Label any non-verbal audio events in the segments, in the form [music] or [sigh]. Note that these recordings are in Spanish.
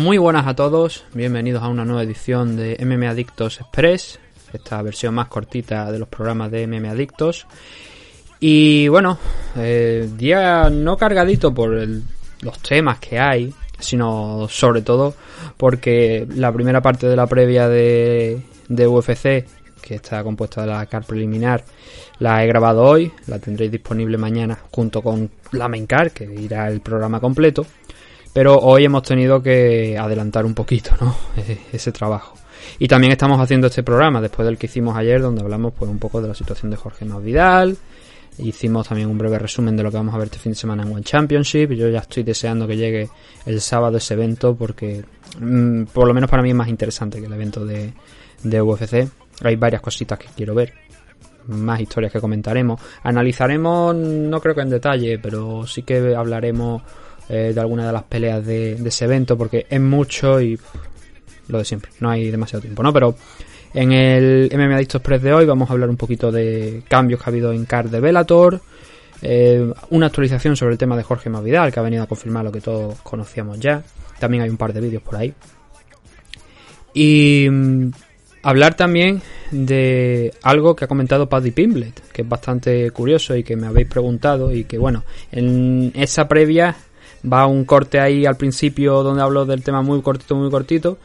Muy buenas a todos, bienvenidos a una nueva edición de MM Adictos Express, esta versión más cortita de los programas de MM Adictos. Y bueno, eh, día no cargadito por los temas que hay, sino sobre todo porque la primera parte de la previa de, de UFC, que está compuesta de la car preliminar, la he grabado hoy, la tendréis disponible mañana junto con la main car, que irá el programa completo. Pero hoy hemos tenido que adelantar un poquito, ¿no? Ese, [laughs] ese trabajo. Y también estamos haciendo este programa después del que hicimos ayer, donde hablamos pues un poco de la situación de Jorge Masvidal. Hicimos también un breve resumen de lo que vamos a ver este fin de semana en One Championship. Yo ya estoy deseando que llegue el sábado ese evento porque mm, por lo menos para mí es más interesante que el evento de UFC. Hay varias cositas que quiero ver más historias que comentaremos. Analizaremos, no creo que en detalle, pero sí que hablaremos eh, de alguna de las peleas de, ese evento, porque es mucho y lo de siempre, no hay demasiado tiempo, ¿no? Pero en el MMA Adicto Express de hoy vamos a hablar un poquito de cambios que ha habido en card de Bellator, eh, una actualización sobre el tema de Jorge Masvidal, que ha venido a confirmar lo que todos conocíamos ya. También hay un par de vídeos por ahí. Y mm, hablar también de algo que ha comentado Paddy Pimblet, que es bastante curioso y que me habéis preguntado y que bueno, en esa previa va un corte ahí al principio donde hablo del tema muy cortito, muy cortito,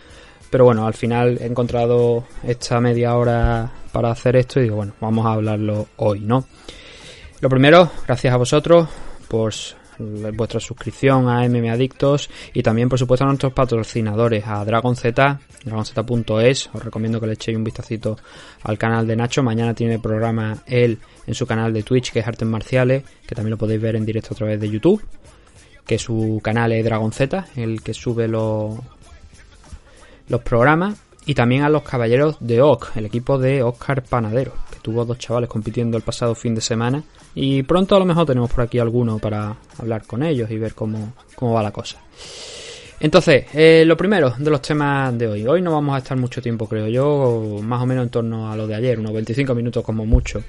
pero bueno, al final he encontrado esta media hora para hacer esto y digo, bueno, vamos a hablarlo hoy, ¿no? Lo primero, gracias a vosotros por vuestra suscripción a MM Adictos y también, por supuesto, a nuestros patrocinadores, a Dragon Z, dragonz.es. Os recomiendo que le echéis un vistacito al canal de Nacho. Mañana tiene programa él en su canal de Twitch, que es Artes Marciales, que también lo podéis ver en directo a través de YouTube. Que su canal es Dragon Z, el que sube los, los programas. Y también a los caballeros de OC, el equipo de Oscar Panadero, que tuvo dos chavales compitiendo el pasado fin de semana. Y pronto a lo mejor tenemos por aquí alguno para hablar con ellos y ver cómo, cómo va la cosa. Entonces, eh, lo primero de los temas de hoy. Hoy no vamos a estar mucho tiempo, creo yo, más o menos en torno a lo de ayer, unos 25 minutos como mucho.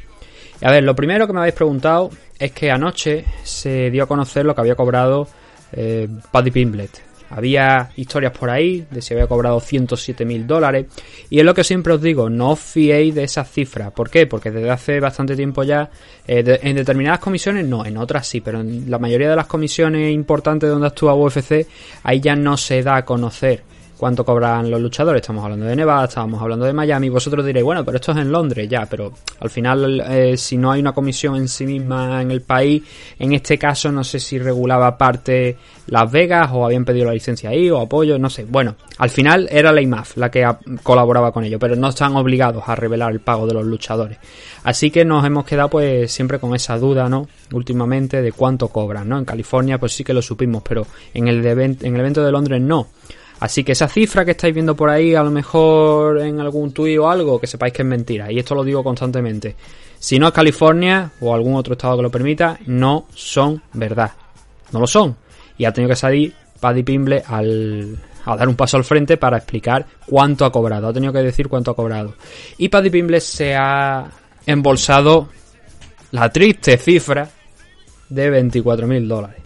A ver, lo primero que me habéis preguntado es que anoche se dio a conocer lo que había cobrado eh, Paddy Pimblet. Había historias por ahí de si había cobrado 107 mil dólares. Y es lo que siempre os digo, no os fiéis de esas cifras. ¿Por qué? Porque desde hace bastante tiempo ya, eh, en determinadas comisiones no, en otras sí, pero en la mayoría de las comisiones importantes donde actúa UFC, ahí ya no se da a conocer cuánto cobran los luchadores. Estamos hablando de Nevada, estábamos hablando de Miami. Vosotros diréis, bueno, pero esto es en Londres ya, pero al final, eh, si no hay una comisión en sí misma en el país, en este caso no sé si regulaba parte Las Vegas o habían pedido la licencia ahí o apoyo, no sé. Bueno, al final era la IMAF la que colaboraba con ello, pero no están obligados a revelar el pago de los luchadores. Así que nos hemos quedado pues siempre con esa duda, ¿no? Últimamente de cuánto cobran, ¿no? En California pues sí que lo supimos, pero en el, de en el evento de Londres no. Así que esa cifra que estáis viendo por ahí, a lo mejor en algún tuit o algo, que sepáis que es mentira. Y esto lo digo constantemente. Si no es California o algún otro estado que lo permita, no son verdad. No lo son. Y ha tenido que salir Paddy Pimble al, a dar un paso al frente para explicar cuánto ha cobrado. Ha tenido que decir cuánto ha cobrado. Y Paddy Pimble se ha embolsado la triste cifra de 24 mil dólares.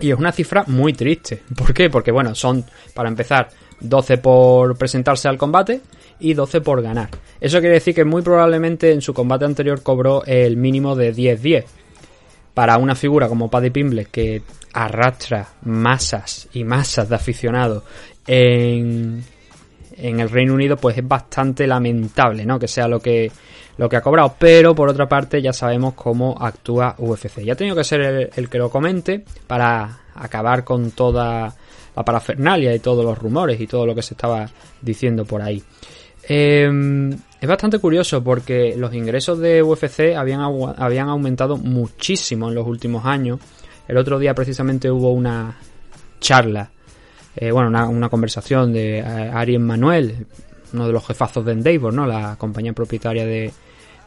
Y es una cifra muy triste. ¿Por qué? Porque, bueno, son, para empezar, 12 por presentarse al combate y 12 por ganar. Eso quiere decir que muy probablemente en su combate anterior cobró el mínimo de 10-10. Para una figura como Paddy Pimble que arrastra masas y masas de aficionados en, en el Reino Unido, pues es bastante lamentable, ¿no? Que sea lo que, lo que ha cobrado. Pero por otra parte, ya sabemos cómo actúa UFC. Ya ha tenido que ser el, que lo comente para acabar con toda la parafernalia y todos los rumores y todo lo que se estaba diciendo por ahí. Eh, es bastante curioso porque los ingresos de UFC habían, habían aumentado muchísimo en los últimos años. El otro día precisamente hubo una charla, eh, bueno, una, una, conversación de eh, Ari Manuel, uno de los jefazos de Endeavor, ¿no? La compañía propietaria de,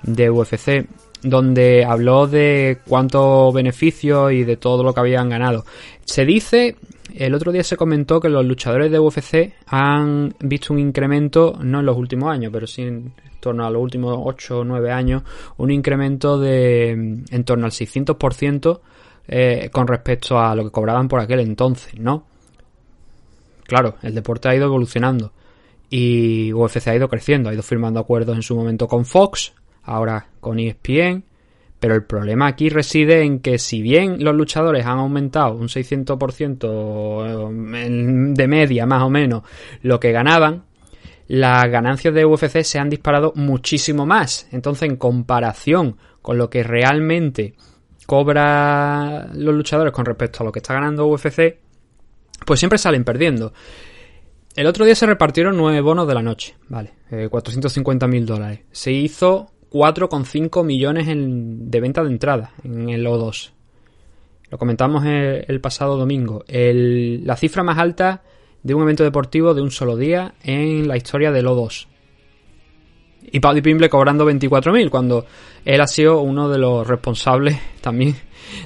de UFC, donde habló de cuántos beneficios y de todo lo que habían ganado. Se dice, el otro día se comentó que los luchadores de UFC han visto un incremento, no en los últimos años, pero sí en torno a los últimos 8 o 9 años, un incremento de en torno al 600% eh, con respecto a lo que cobraban por aquel entonces, ¿no? Claro, el deporte ha ido evolucionando y UFC ha ido creciendo, ha ido firmando acuerdos en su momento con Fox, ahora con ESPN. Pero el problema aquí reside en que si bien los luchadores han aumentado un 600% de media más o menos lo que ganaban, las ganancias de UFC se han disparado muchísimo más. Entonces, en comparación con lo que realmente cobra los luchadores con respecto a lo que está ganando UFC, pues siempre salen perdiendo. El otro día se repartieron nueve bonos de la noche, vale, eh, 450 mil dólares. Se hizo 4,5 millones en, de venta de entrada en el O2. Lo comentamos el, pasado domingo. La cifra más alta de un evento deportivo de un solo día en la historia del O2. Y Paddy Pimble cobrando 24.000 cuando él ha sido uno de los responsables [laughs] también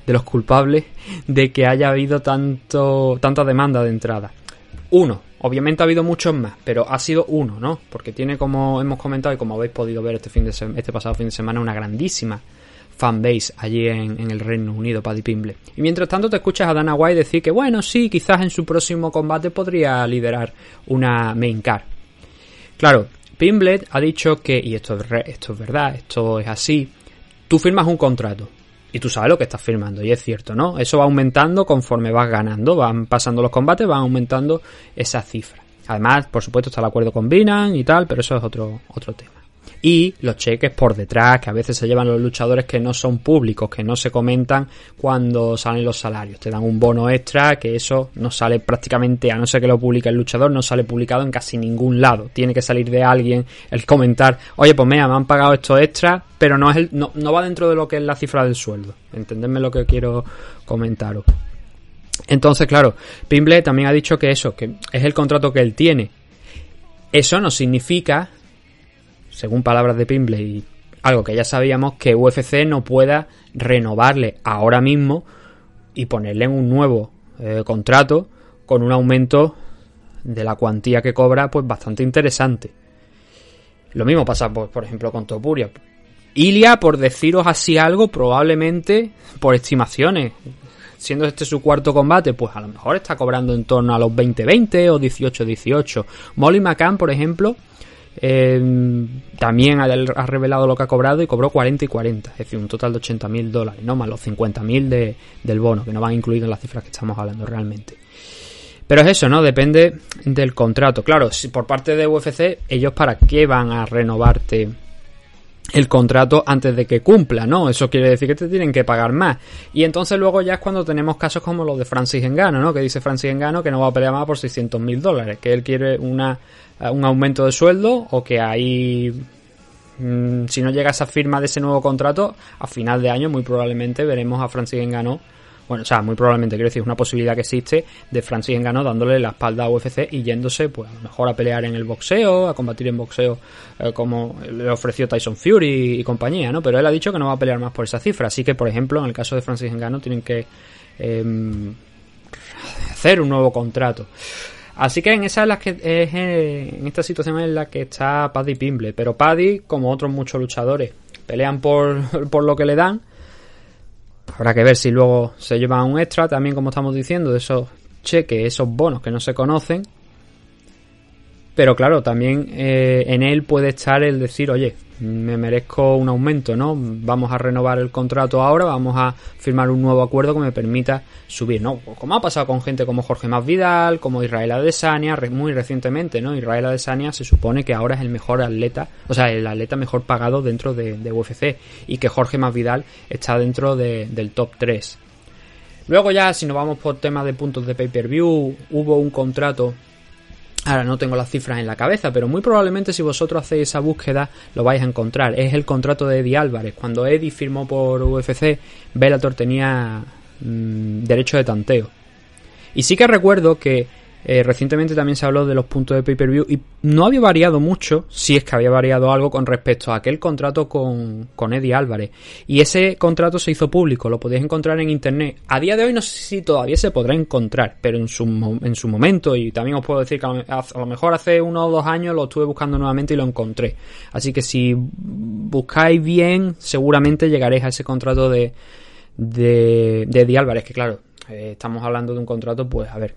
de los culpables de que haya habido tanto tanta demanda de entrada. Uno, Obviamente ha habido muchos más, pero ha sido uno, ¿no? Porque tiene, como hemos comentado y como habéis podido ver este, fin de este pasado fin de semana, una grandísima fanbase allí en, el Reino Unido, Paddy Pimble. Y mientras tanto te escuchas a Dana White decir que, bueno, sí, quizás en su próximo combate podría liderar una main car. Claro, Pimble ha dicho que, y esto es, esto es verdad, esto es así, tú firmas un contrato y tú sabes lo que estás firmando, y es cierto, ¿no? Eso va aumentando conforme vas ganando, van pasando los combates, van aumentando esa cifra. Además, por supuesto, está el acuerdo con Binan y tal, pero eso es otro, otro tema y los cheques por detrás que a veces se llevan los luchadores que no son públicos, que no se comentan cuando salen los salarios. Te dan un bono extra que eso no sale prácticamente, a no ser que lo publique el luchador, no sale publicado en casi ningún lado. Tiene que salir de alguien el comentar, oye, pues mira, me han pagado esto extra, pero no, es el, no, no va dentro de lo que es la cifra del sueldo. Entendedme lo que quiero comentaros. Entonces, claro, Pimble también ha dicho que eso, que es el contrato que él tiene. Eso no significa según palabras de Pimble y algo que ya sabíamos, que UFC no pueda renovarle ahora mismo y ponerle en un nuevo eh, contrato con un aumento de la cuantía que cobra pues bastante interesante. Lo mismo pasa pues, por ejemplo con Topuria. Ilia, por deciros así algo, probablemente por estimaciones, siendo este su cuarto combate, pues a lo mejor está cobrando en torno a los 20-20 o 18-18. Molly McCann, por ejemplo, eh, también ha, revelado lo que ha cobrado y cobró 40 y 40, es decir, un total de 80 mil dólares, no más los 50 mil de, del bono, que no van incluidos en las cifras que estamos hablando realmente. Pero es eso, ¿no? Depende del contrato. Claro, si por parte de UFC, ellos para qué van a renovarte el contrato antes de que cumpla, ¿no? Eso quiere decir que te tienen que pagar más. Y entonces luego ya es cuando tenemos casos como los de Francis Engano, ¿no? Que dice Francis Engano que no va a pelear más por 600 mil dólares, que él quiere una un aumento de sueldo o que ahí mmm, si no llega esa firma de ese nuevo contrato a final de año muy probablemente veremos a Francis Engano bueno, o sea, muy probablemente, quiero decir, es una posibilidad que existe de Francis Engano dándole la espalda a UFC y yéndose, pues, a lo mejor a pelear en el boxeo, a combatir en boxeo, eh, como le ofreció Tyson Fury y, compañía, ¿no? Pero él ha dicho que no va a pelear más por esa cifra. Así que, por ejemplo, en el caso de Francis Engano, tienen que eh, hacer un nuevo contrato. Así que en esa es la que es en esta situación en la que está Paddy Pimble. Pero Paddy, como otros muchos luchadores, pelean por, [laughs] por lo que le dan. Habrá que ver si luego se llevan un extra, también como estamos diciendo, de esos cheques, esos bonos que no se conocen. Pero claro, también eh, en él puede estar el decir, oye, me merezco un aumento, ¿no? Vamos a renovar el contrato ahora, vamos a firmar un nuevo acuerdo que me permita subir, ¿no? Como ha pasado con gente como Jorge Masvidal, como Israel Adesanya, muy recientemente, ¿no? Israel Adesanya se supone que ahora es el mejor atleta, o sea, el atleta mejor pagado dentro de, UFC y que Jorge Masvidal está dentro del top 3. Luego ya, si nos vamos por temas de puntos de pay-per-view, hubo un contrato Ahora no tengo las cifras en la cabeza, pero muy probablemente si vosotros hacéis esa búsqueda lo vais a encontrar. Es el contrato de Eddie Álvarez. Cuando Eddie firmó por UFC, Bellator tenía mm, derecho de tanteo. Y sí que recuerdo que eh, recientemente también se habló de los puntos de pay-per-view y no había variado mucho, si es que había variado algo con respecto a aquel contrato con, con Eddie Álvarez. Y ese contrato se hizo público, lo podéis encontrar en internet. A día de hoy no sé si todavía se podrá encontrar, pero en su, en su momento, y también os puedo decir que a lo mejor hace uno o dos años lo estuve buscando nuevamente y lo encontré. Así que si buscáis bien, seguramente llegaréis a ese contrato de, de, de Eddie Álvarez, que claro, eh, estamos hablando de un contrato, pues a ver,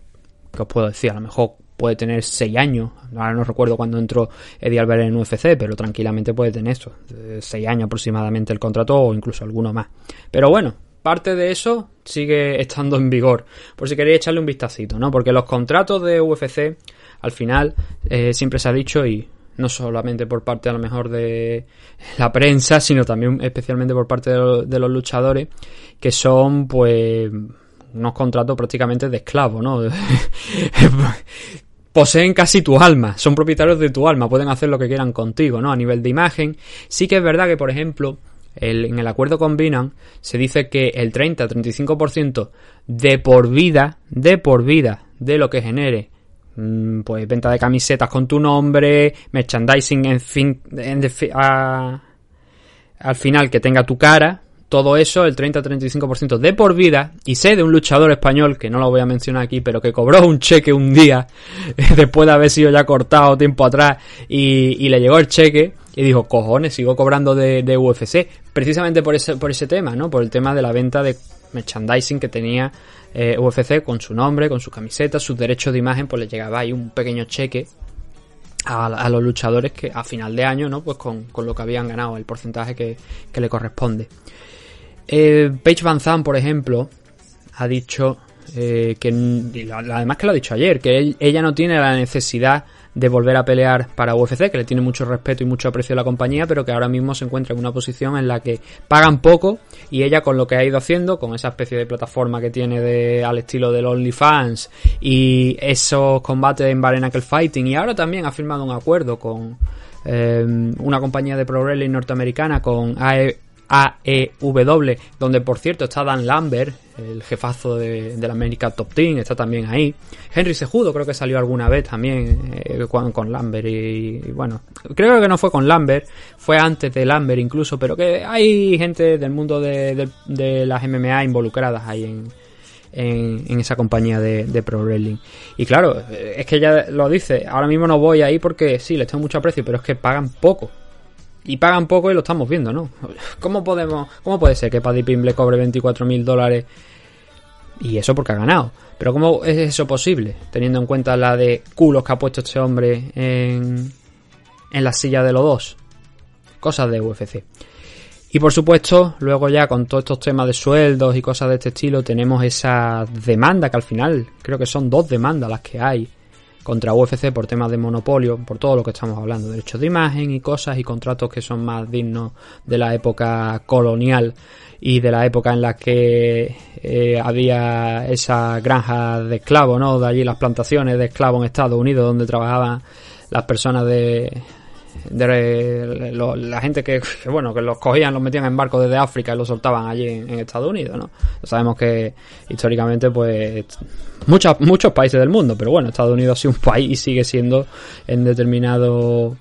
que os puedo decir? A lo mejor puede tener 6 años. Ahora no recuerdo cuándo entró Eddie Álvarez en UFC, pero tranquilamente puede tener esto. 6 años aproximadamente el contrato o incluso alguno más. Pero bueno, parte de eso sigue estando en vigor. Por si queréis echarle un vistacito, ¿no? Porque los contratos de UFC, al final, eh, siempre se ha dicho y no solamente por parte a lo mejor de la prensa, sino también especialmente por parte de los luchadores, que son pues unos contratos prácticamente de esclavo, ¿no? [laughs] Poseen casi tu alma, son propietarios de tu alma, pueden hacer lo que quieran contigo, ¿no? A nivel de imagen. Sí que es verdad que, por ejemplo, en el acuerdo con Binance se dice que el 30-35% de por vida, de por vida, de lo que genere mm, pues venta de camisetas con tu nombre, merchandising, en fin, al final que tenga tu cara, todo eso, el 30-35% de por vida, y sé de un luchador español, que no lo voy a mencionar aquí, pero que cobró un cheque un día, [laughs] después de haber sido ya cortado tiempo atrás, y, le llegó el cheque, y dijo, cojones, sigo cobrando de, UFC, precisamente por ese, por ese tema, ¿no? Por el tema de la venta de merchandising que tenía eh, UFC con su nombre, con su camiseta, sus derechos de imagen, pues le llegaba ahí un pequeño cheque a, los luchadores que a final de año, ¿no? Pues con, lo que habían ganado, el porcentaje que, que le corresponde. Eh, Paige Van Zandt, por ejemplo, ha dicho eh, que, además que lo ha dicho ayer, que ella no tiene la necesidad de volver a pelear para UFC, que le tiene mucho respeto y mucho aprecio a la compañía, pero que ahora mismo se encuentra en una posición en la que pagan poco y ella con lo que ha ido haciendo, con esa especie de plataforma que tiene de, al estilo del OnlyFans y esos combates en Bare Fighting y ahora también ha firmado un acuerdo con eh, una compañía de pro wrestling norteamericana con AE AEW, donde por cierto está Dan Lambert, el jefazo de, la América Top Team, está también ahí. Henry Sejudo creo que salió alguna vez también eh, con, Lambert y, bueno, creo que no fue con Lambert, fue antes de Lambert incluso, pero que hay gente del mundo de, las MMA involucradas ahí en, esa compañía de, Pro Wrestling. Y claro, es que ella lo dice, ahora mismo no voy ahí porque sí, les tengo mucho aprecio, pero es que pagan poco y pagan poco y lo estamos viendo, ¿no? [laughs] ¿Cómo podemos, cómo puede ser que Paddy Pim le cobre 24 mil dólares y eso porque ha ganado? Pero ¿cómo es eso posible? Teniendo en cuenta la de culos que ha puesto este hombre en, en la silla de los dos. Cosas de UFC. Y por supuesto, luego ya con todos estos temas de sueldos y cosas de este estilo, tenemos esa demanda que al final creo que son dos demandas las que hay contra UFC por temas de monopolio, por todo lo que estamos hablando, derechos de imagen y cosas y contratos que son más dignos de la época colonial y de la época en la que eh, había esa granja de esclavos, ¿no? De allí las plantaciones de esclavos en Estados Unidos donde trabajaban las personas de, de la gente que, bueno que los cogían los metían en barcos desde África y los soltaban allí en, Estados Unidos no sabemos que históricamente pues muchos muchos países del mundo pero bueno Estados Unidos ha un país y sigue siendo en determinado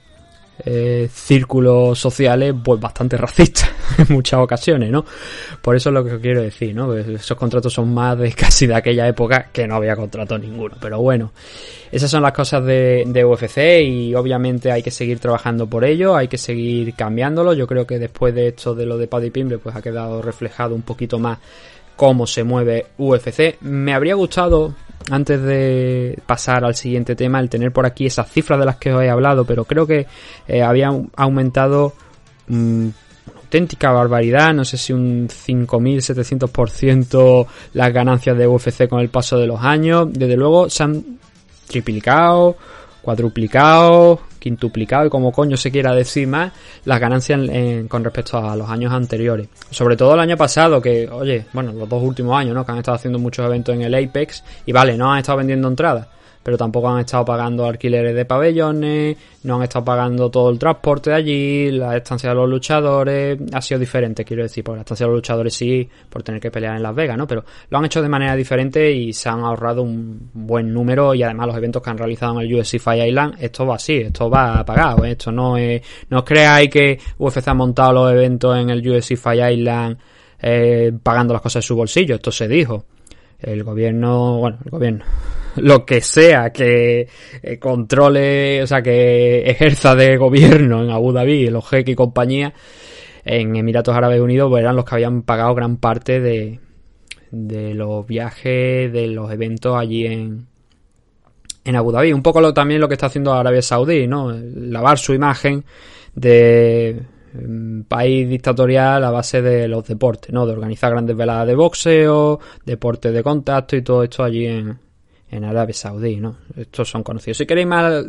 eh, círculos sociales pues bastante racistas [laughs] en muchas ocasiones, ¿no? Por eso es lo que quiero decir, ¿no? esos contratos son más de casi de aquella época que no había contrato ninguno. Pero bueno, esas son las cosas de, de UFC y obviamente hay que seguir trabajando por ello, hay que seguir cambiándolo. Yo creo que después de esto de lo de Paddy Pimble pues ha quedado reflejado un poquito más cómo se mueve UFC. Me habría gustado antes de pasar al siguiente tema, el tener por aquí esas cifras de las que os he hablado, pero creo que eh, había aumentado mm, una auténtica barbaridad, no sé si un 5.700% las ganancias de UFC con el paso de los años. Desde luego se han triplicado, cuadruplicado, quintuplicado y como coño se quiera decir más las ganancias con respecto a los años anteriores. Sobre todo el año pasado, que, oye, bueno, los dos últimos años, ¿no? Que han estado haciendo muchos eventos en el Apex y vale, no han estado vendiendo entradas pero tampoco han estado pagando alquileres de pabellones, no han estado pagando todo el transporte de allí, la estancia de los luchadores ha sido diferente, quiero decir, porque la estancia de los luchadores sí, por tener que pelear en Las Vegas, ¿no? Pero lo han hecho de manera diferente y se han ahorrado un buen número y además los eventos que han realizado en el UFC Fire Island, esto va así, esto va pagado, ¿eh? esto no es, no os creáis que UFC ha montado los eventos en el UFC Fire Island eh, pagando las cosas de su bolsillo, esto se dijo. El gobierno, bueno, el gobierno, lo que sea que eh, controle, o sea, que ejerza de gobierno en Abu Dhabi, los jeques y compañía, en Emiratos Árabes Unidos, pues eran los que habían pagado gran parte de, de los viajes, de los eventos allí en, en Abu Dhabi. Un poco lo, también lo que está haciendo Arabia Saudí, ¿no? Lavar su imagen de mm, país dictatorial a base de los deportes, ¿no? De organizar grandes veladas de boxeo, deportes de contacto y todo esto allí en, en Arabia Saudí, ¿no? Estos son conocidos. Si queréis más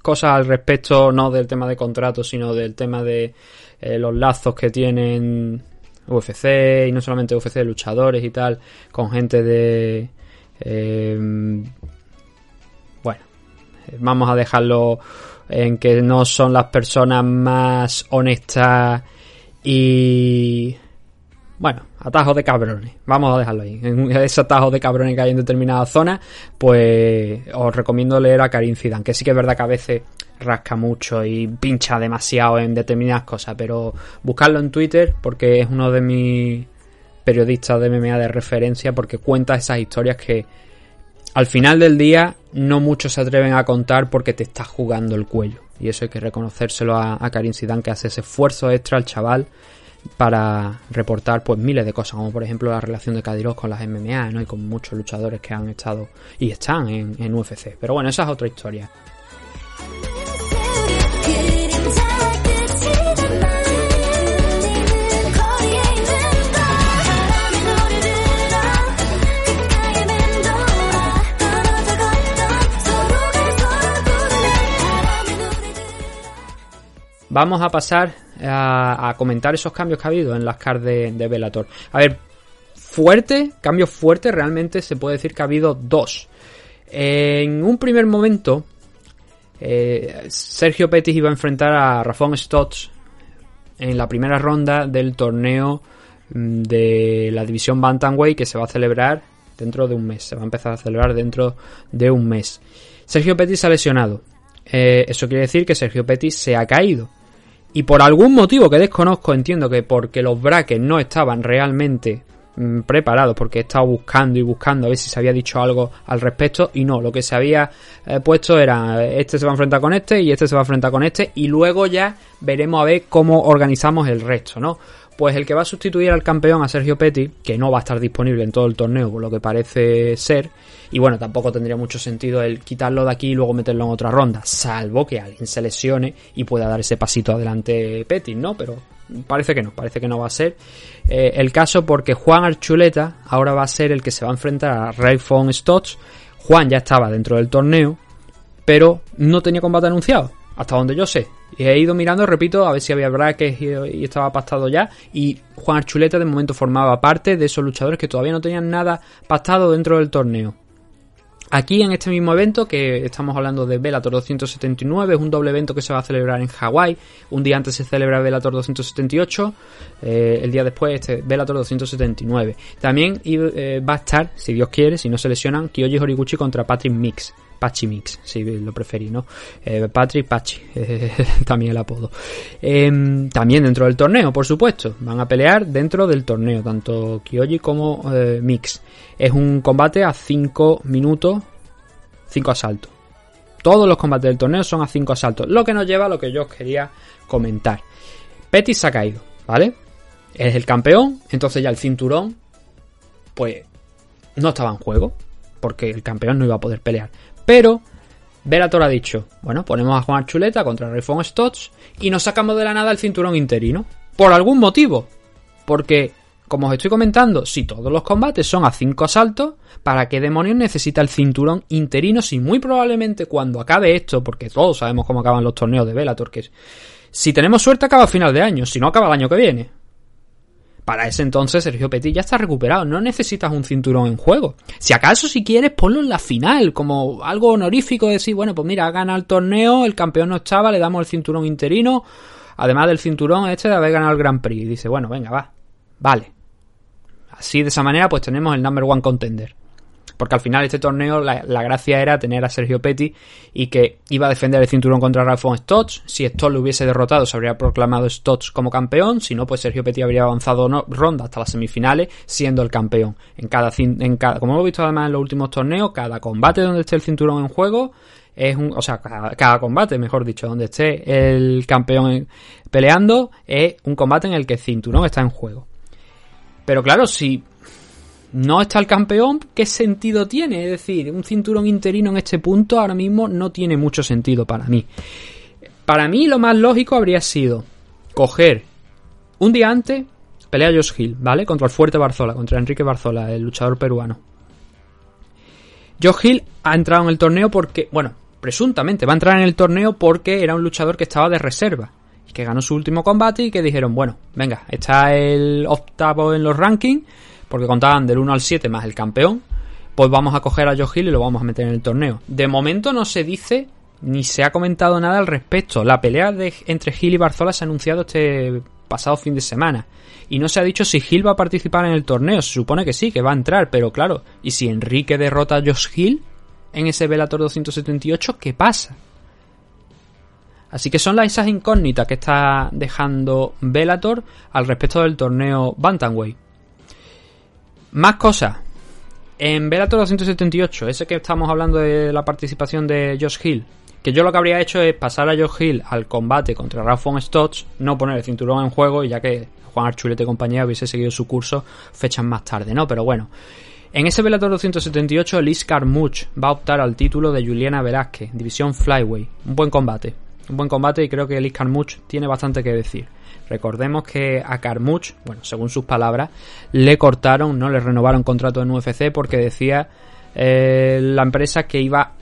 cosas al respecto, no del tema de contratos, sino del tema de eh, los lazos que tienen UFC y no solamente UFC, luchadores y tal, con gente de... Eh, bueno, vamos a dejarlo en que no son las personas más honestas y bueno, atajos de cabrones. Vamos a dejarlo ahí. En ese atajo de cabrones que hay en determinadas zonas, pues os recomiendo leer a Karim Zidane, que sí que es verdad que a veces rasca mucho y pincha demasiado en determinadas cosas, pero buscarlo en Twitter porque es uno de mis periodistas de MMA de referencia porque cuenta esas historias que al final del día no muchos se atreven a contar porque te está jugando el cuello. Y eso hay que reconocérselo a, a Karim Zidane que hace ese esfuerzo extra al chaval para reportar pues miles de cosas, como por ejemplo la relación de Kadirov con las MMA, ¿no? Y con muchos luchadores que han estado y están en, en UFC. Pero bueno, esa es otra historia. Vamos a pasar a, comentar esos cambios que ha habido en las cards de, de Bellator. A ver, fuerte, cambios fuertes, realmente se puede decir que ha habido dos. En un primer momento, eh, Sergio Pettis iba a enfrentar a Rafón Stotts en la primera ronda del torneo mm, de la división Bantamweight que se va a celebrar dentro de un mes. Se va a empezar a celebrar dentro de un mes. Sergio Pettis ha lesionado. Eh, eso quiere decir que Sergio Pettis se ha caído. Y por algún motivo que desconozco, entiendo que porque los brackets no estaban realmente mm, preparados, porque he estado buscando y buscando a ver si se había dicho algo al respecto, y no, lo que se había eh, puesto era este se va a enfrentar con este y este se va a enfrentar con este, y luego ya veremos a ver cómo organizamos el resto, ¿no? Pues el que va a sustituir al campeón, a Sergio Petty, que no va a estar disponible en todo el torneo, por lo que parece ser, y bueno, tampoco tendría mucho sentido el quitarlo de aquí y luego meterlo en otra ronda, salvo que alguien se lesione y pueda dar ese pasito adelante Petty, ¿no? Pero parece que no, parece que no va a ser eh, el caso porque Juan Archuleta ahora va a ser el que se va a enfrentar a Rayfon Stotts. Juan ya estaba dentro del torneo, pero no tenía combate anunciado hasta donde yo sé. Y he ido mirando, repito, a ver si había brackets y, estaba pactado ya. Y Juan Archuleta de momento formaba parte de esos luchadores que todavía no tenían nada pactado dentro del torneo. Aquí en este mismo evento, que estamos hablando de Bellator 279, es un doble evento que se va a celebrar en Hawái. Un día antes se celebra Bellator 278, eh, el día después este Bellator 279. También eh, va a estar, si Dios quiere, si no se lesionan, Kyoji Horiguchi contra Patrick Mix. Pachi Mix, si lo preferí, ¿no? Eh, Patrick Pachi, [laughs] también el apodo. Em, también dentro del torneo, por supuesto. Van a pelear dentro del torneo, tanto Kyoji como eh, Mix. Es un combate a 5 minutos, 5 asaltos. Todos los combates del torneo son a 5 asaltos. Lo que nos lleva a lo que yo os quería comentar. Pettis se ha caído, ¿vale? Es el campeón, entonces ya el cinturón, pues no estaba en juego. porque el campeón no iba a poder pelear. Pero Bellator ha dicho, bueno, ponemos a Juan Chuleta contra Rayfon Stotts y nos sacamos de la nada el cinturón interino. Por algún motivo. Porque, como os estoy comentando, si todos los combates son a 5 asaltos, ¿para qué demonios necesita el cinturón interino si muy probablemente cuando acabe esto, porque todos sabemos cómo acaban los torneos de Bellator, que si tenemos suerte acaba a final de año, si no acaba el año que viene. Para ese entonces Sergio Petit ya está recuperado, no necesitas un cinturón en juego. Si acaso si quieres ponlo en la final, como algo honorífico de decir, bueno, pues mira, gana el torneo, el campeón no estaba, le damos el cinturón interino, además del cinturón este de haber ganado el Grand Prix. Y dice, bueno, venga, va, vale. Así de esa manera pues tenemos el number one contender. Porque al final este torneo la, gracia era tener a Sergio Petty y que iba a defender el cinturón contra Ralphon Stotts. Si Stotts lo hubiese derrotado, se habría proclamado Stotts como campeón. Si no, pues Sergio Petty habría avanzado ronda hasta las semifinales siendo el campeón. En cada, en cada, como hemos visto además en los últimos torneos, cada combate donde esté el cinturón en juego es un, o sea, cada, cada, combate, mejor dicho, donde esté el campeón peleando, es un combate en el que el cinturón está en juego. Pero claro, si no está el campeón, ¿qué sentido tiene? Es decir, un cinturón interino en este punto ahora mismo no tiene mucho sentido para mí. Para mí lo más lógico habría sido coger un día antes, pelea Josh Hill, ¿vale? Contra el fuerte Barzola, contra Enrique Barzola, el luchador peruano. Josh Hill ha entrado en el torneo porque, bueno, presuntamente va a entrar en el torneo porque era un luchador que estaba de reserva y que ganó su último combate y que dijeron, bueno, venga, está el octavo en los rankings porque contaban del 1 al 7 más el campeón, pues vamos a coger a Joe Hill y lo vamos a meter en el torneo. De momento no se dice ni se ha comentado nada al respecto. La pelea de, entre Hill y Barzola se ha anunciado este pasado fin de semana. Y no se ha dicho si Hill va a participar en el torneo. Se supone que sí, que va a entrar, pero claro, ¿y si Enrique derrota a Josh Hill en ese Velator 278, qué pasa? Así que son las esas incógnitas que está dejando Velator al respecto del torneo Bantamweight. Más cosas. En Bellator 278, ese que estamos hablando de la participación de Josh Hill, que yo lo que habría hecho es pasar a Josh Hill al combate contra Ralph Stotts, no poner el cinturón en juego, y ya que Juan Archulete y compañía hubiese seguido su curso fechas más tarde, ¿no? Pero bueno. En ese Bellator 278, Liz Carmouche va a optar al título de Juliana Velázquez, división Flyway. Un buen combate. Un buen combate y creo que Liz Carmouche tiene bastante que decir. Recordemos que a Carmuch, bueno, según sus palabras, le cortaron, no le renovaron contrato en UFC porque decía eh, la empresa que iba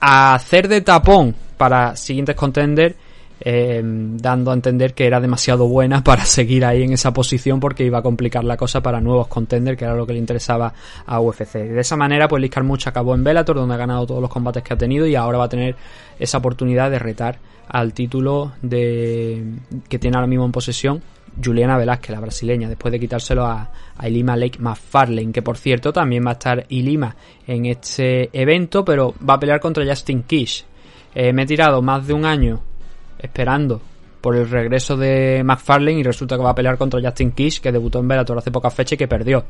a hacer de tapón para siguientes contenders, eh, dando a entender que era demasiado buena para [laughs] seguir ahí en esa posición porque iba a complicar la cosa para nuevos contenders, que era lo que le interesaba a UFC. De esa manera, pues Liz Carmuch acabó en Bellator, donde ha ganado todos los combates que ha tenido y ahora va a tener esa oportunidad de retar al título de que tiene ahora mismo en posesión Juliana Velázquez, la brasileña, después de quitárselo a, a Ilima Lake McFarlane, que por cierto también va a estar Ilima en este evento, pero va a pelear contra Justin Kish. Eh, me he tirado más de un año esperando por el regreso de McFarlane y resulta que va a pelear contra Justin Kish, que debutó en Bellator hace poca fecha y que perdió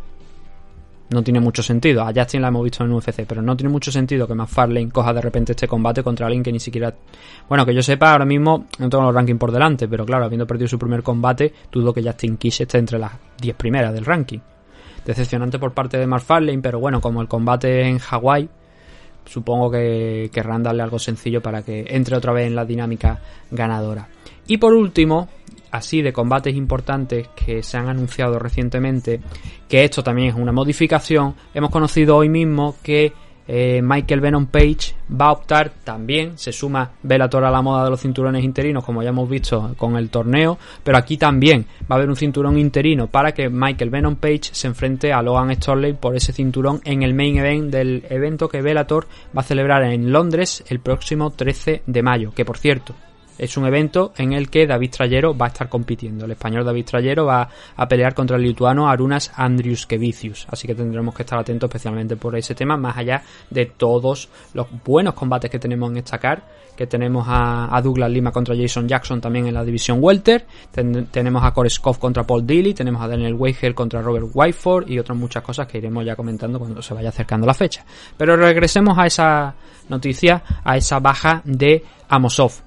no tiene mucho sentido. A Justin la hemos visto en UFC, pero no tiene mucho sentido que McFarlane coja de repente este combate contra alguien que ni siquiera. Bueno, que yo sepa, ahora mismo no tengo los rankings por delante, pero claro, habiendo perdido su primer combate, dudo que Justin Kish esté entre las 10 primeras del ranking. Decepcionante por parte de McFarlane, pero bueno, como el combate en Hawái, supongo que querrán darle algo sencillo para que entre otra vez en la dinámica ganadora. Y por último, así de combates importantes que se han anunciado recientemente, que esto también es una modificación, hemos conocido hoy mismo que eh, Michael Venom Page va a optar también, se suma Bellator a la moda de los cinturones interinos, como ya hemos visto con el torneo, pero aquí también va a haber un cinturón interino para que Michael Venom Page se enfrente a Logan Storley por ese cinturón en el main event del evento que Bellator va a celebrar en Londres el próximo 13 de mayo, que por cierto, es un evento en el que David Trayero va a estar compitiendo. El español David Trayero va a pelear contra el lituano Arunas Andriuskevicius. Así que tendremos que estar atentos especialmente por ese tema, más allá de todos los buenos combates que tenemos en esta car, que tenemos a, Douglas Lima contra Jason Jackson también en la división Welter, tenemos a Koreskov contra Paul Dilly, tenemos a Daniel Weigel contra Robert Whiteford y otras muchas cosas que iremos ya comentando cuando se vaya acercando la fecha. Pero regresemos a esa noticia, a esa baja de Amosov.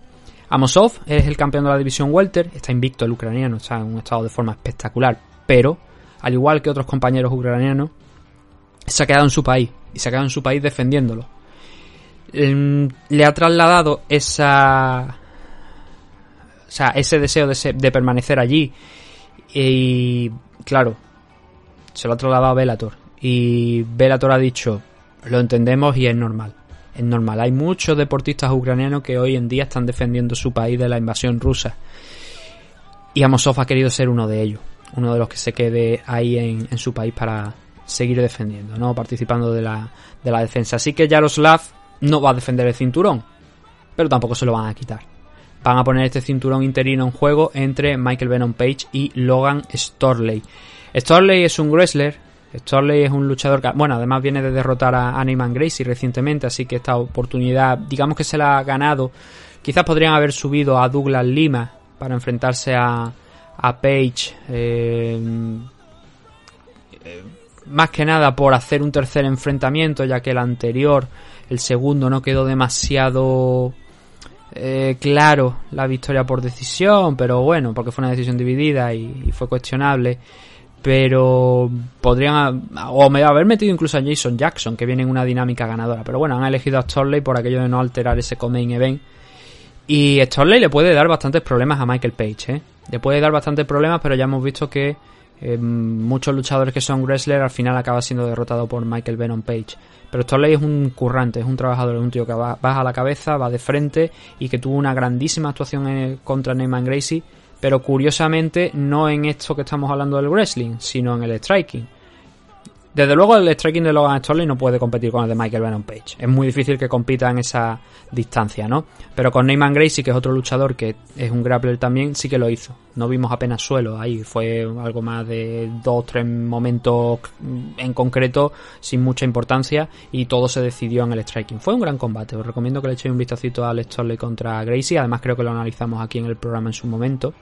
Amosov es el campeón de la división Welter, está invicto el ucraniano, está en un estado de forma espectacular, pero al igual que otros compañeros ucranianos, se ha quedado en su país y se ha quedado en su país defendiéndolo. Em, le ha trasladado esa. O sea, ese deseo de, permanecer allí. Y claro, se lo ha trasladado a Velator. Y Velator ha dicho: Lo entendemos y es normal. Es normal. Hay muchos deportistas ucranianos que hoy en día están defendiendo su país de la invasión rusa. Y Amosov ha querido ser uno de ellos. Uno de los que se quede ahí en, su país para seguir defendiendo, ¿no? Participando de la, de la defensa. Así que Yaroslav no va a defender el cinturón. Pero tampoco se lo van a quitar. Van a poner este cinturón interino en juego entre Michael Venom Page y Logan Storley. Storley es un wrestler. Storley es un luchador que, bueno, además viene de derrotar a Animan Gracie recientemente, así que esta oportunidad, digamos que se la ha ganado. Quizás podrían haber subido a Douglas Lima para enfrentarse a, a Page. Eh, más que nada por hacer un tercer enfrentamiento, ya que el anterior, el segundo, no quedó demasiado eh, claro la victoria por decisión, pero bueno, porque fue una decisión dividida y, fue cuestionable. Pero podrían, o me haber metido incluso a Jason Jackson, que viene en una dinámica ganadora. Pero bueno, han elegido a Storley por aquello de no alterar ese main event. Y Storley le puede dar bastantes problemas a Michael Page, ¿eh? Le puede dar bastantes problemas, pero ya hemos visto que eh, muchos luchadores que son wrestlers al final acaba siendo derrotado por Michael Venom Page. Pero Storley es un currante, es un trabajador, es un tío que va, a la cabeza, va de frente y que tuvo una grandísima actuación contra Neyman Gracie, pero curiosamente no en esto que estamos hablando del wrestling, sino en el striking. Desde luego el striking de Logan Storley no puede competir con el de Michael Venom Page. Es muy difícil que compita en esa distancia, ¿no? Pero con Neyman Gracie, que es otro luchador que es un grappler también, sí que lo hizo. No vimos apenas suelo ahí. Fue algo más de dos tres momentos en concreto sin mucha importancia y todo se decidió en el striking. Fue un gran combate. Os recomiendo que le echéis un vistacito a Alex Storley contra Gracie. Además creo que lo analizamos aquí en el programa en su momento.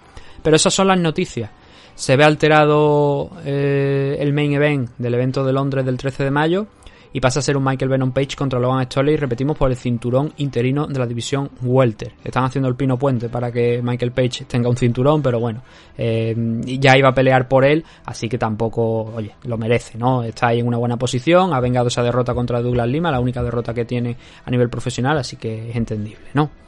Pero esas son las noticias se ve alterado eh, el main event del evento de Londres del 13 de mayo y pasa a ser un Michael Venom Page contra Logan Storley, repetimos, por el cinturón interino de la división Welter. Están haciendo el pino puente para que Michael Page tenga un cinturón, pero bueno, eh, ya iba a pelear por él, así que tampoco, oye, lo merece, ¿no? Está ahí en una buena posición, ha vengado esa derrota contra Douglas Lima, la única derrota que tiene a nivel profesional, así que es entendible, ¿no?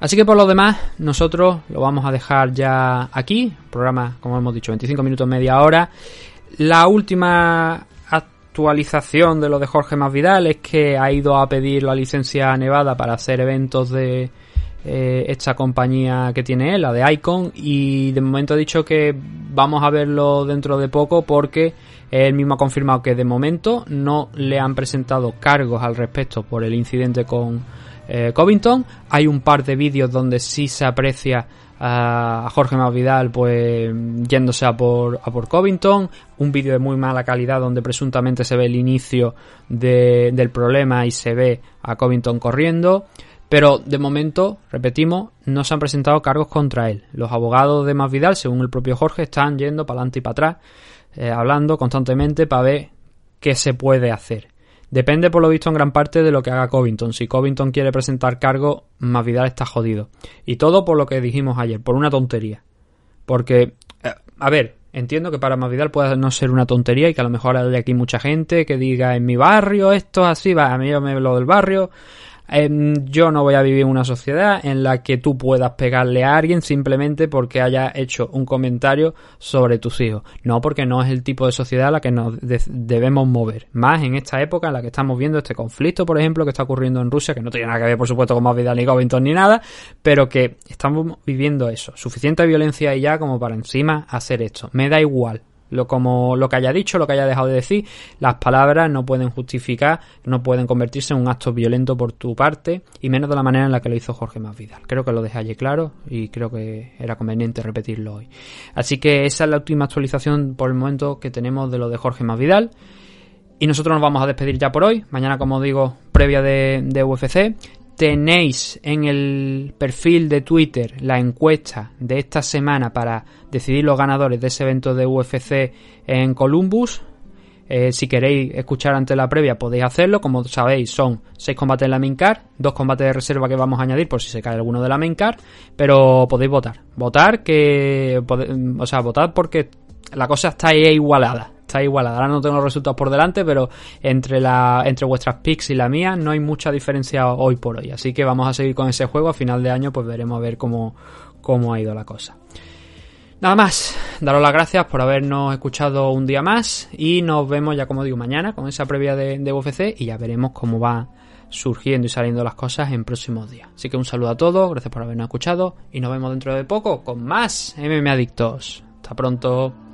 Así que por lo demás, nosotros lo vamos a dejar ya aquí. Programa, como hemos dicho, 25 minutos, media hora. La última actualización de lo de Jorge Masvidal es que ha ido a pedir la licencia a Nevada para hacer eventos de eh, esta compañía que tiene él, la de Icon, y de momento ha dicho que vamos a verlo dentro de poco porque él mismo ha confirmado que de momento no le han presentado cargos al respecto por el incidente con eh, Covington. Hay un par de vídeos donde sí se aprecia a Jorge Masvidal pues yéndose a por, a por Covington, un vídeo de muy mala calidad donde presuntamente se ve el inicio del problema y se ve a Covington corriendo, pero de momento, repetimos, no se han presentado cargos contra él. Los abogados de Masvidal, según el propio Jorge, están yendo para adelante y para atrás, eh, hablando constantemente para ver qué se puede hacer. Depende por lo visto en gran parte de lo que haga Covington. Si Covington quiere presentar cargo, Masvidal está jodido. Y todo por lo que dijimos ayer, por una tontería. Porque, eh, a ver, entiendo que para Masvidal pueda no ser una tontería y que a lo mejor hay aquí mucha gente que diga en mi barrio esto así, va, a mí yo me lo del barrio, yo no voy a vivir en una sociedad en la que tú puedas pegarle a alguien simplemente porque haya hecho un comentario sobre tus hijos. No, porque no es el tipo de sociedad a la que nos debemos mover. Más en esta época en la que estamos viendo este conflicto, por ejemplo, que está ocurriendo en Rusia, que no tiene nada que ver, por supuesto, con más vida ni Covington ni nada, pero que estamos viviendo eso. Suficiente violencia y ya como para encima hacer esto. Me da igual lo, como lo que haya dicho, lo que haya dejado de decir, las palabras no pueden justificar, no pueden convertirse en un acto violento por tu parte, y menos de la manera en la que lo hizo Jorge Masvidal. Creo que lo dejé allí claro y creo que era conveniente repetirlo hoy. Así que esa es la última actualización por el momento que tenemos de lo de Jorge Masvidal. Y nosotros nos vamos a despedir ya por hoy. Mañana, como digo, previa de, de UFC tenéis en el perfil de Twitter la encuesta de esta semana para decidir los ganadores de ese evento de UFC en Columbus. Eh, si queréis escuchar antes la previa podéis hacerlo. Como sabéis son 6 combates en la main card, 2 combates de reserva que vamos a añadir por si se cae alguno de la main card. Pero podéis votar. Votar que... O sea, votar porque la cosa está igualada está igualada. Ahora no tengo los resultados por delante, pero entre la entre vuestras picks y la mía no hay mucha diferencia hoy por hoy. Así que vamos a seguir con ese juego. A final de año pues veremos a ver cómo, cómo ha ido la cosa. Nada más, daros las gracias por habernos escuchado un día más y nos vemos ya como digo mañana con esa previa de, de UFC y ya veremos cómo va surgiendo y saliendo las cosas en próximos días. Así que un saludo a todos, gracias por habernos escuchado y nos vemos dentro de poco con más MM Adictos. Hasta pronto.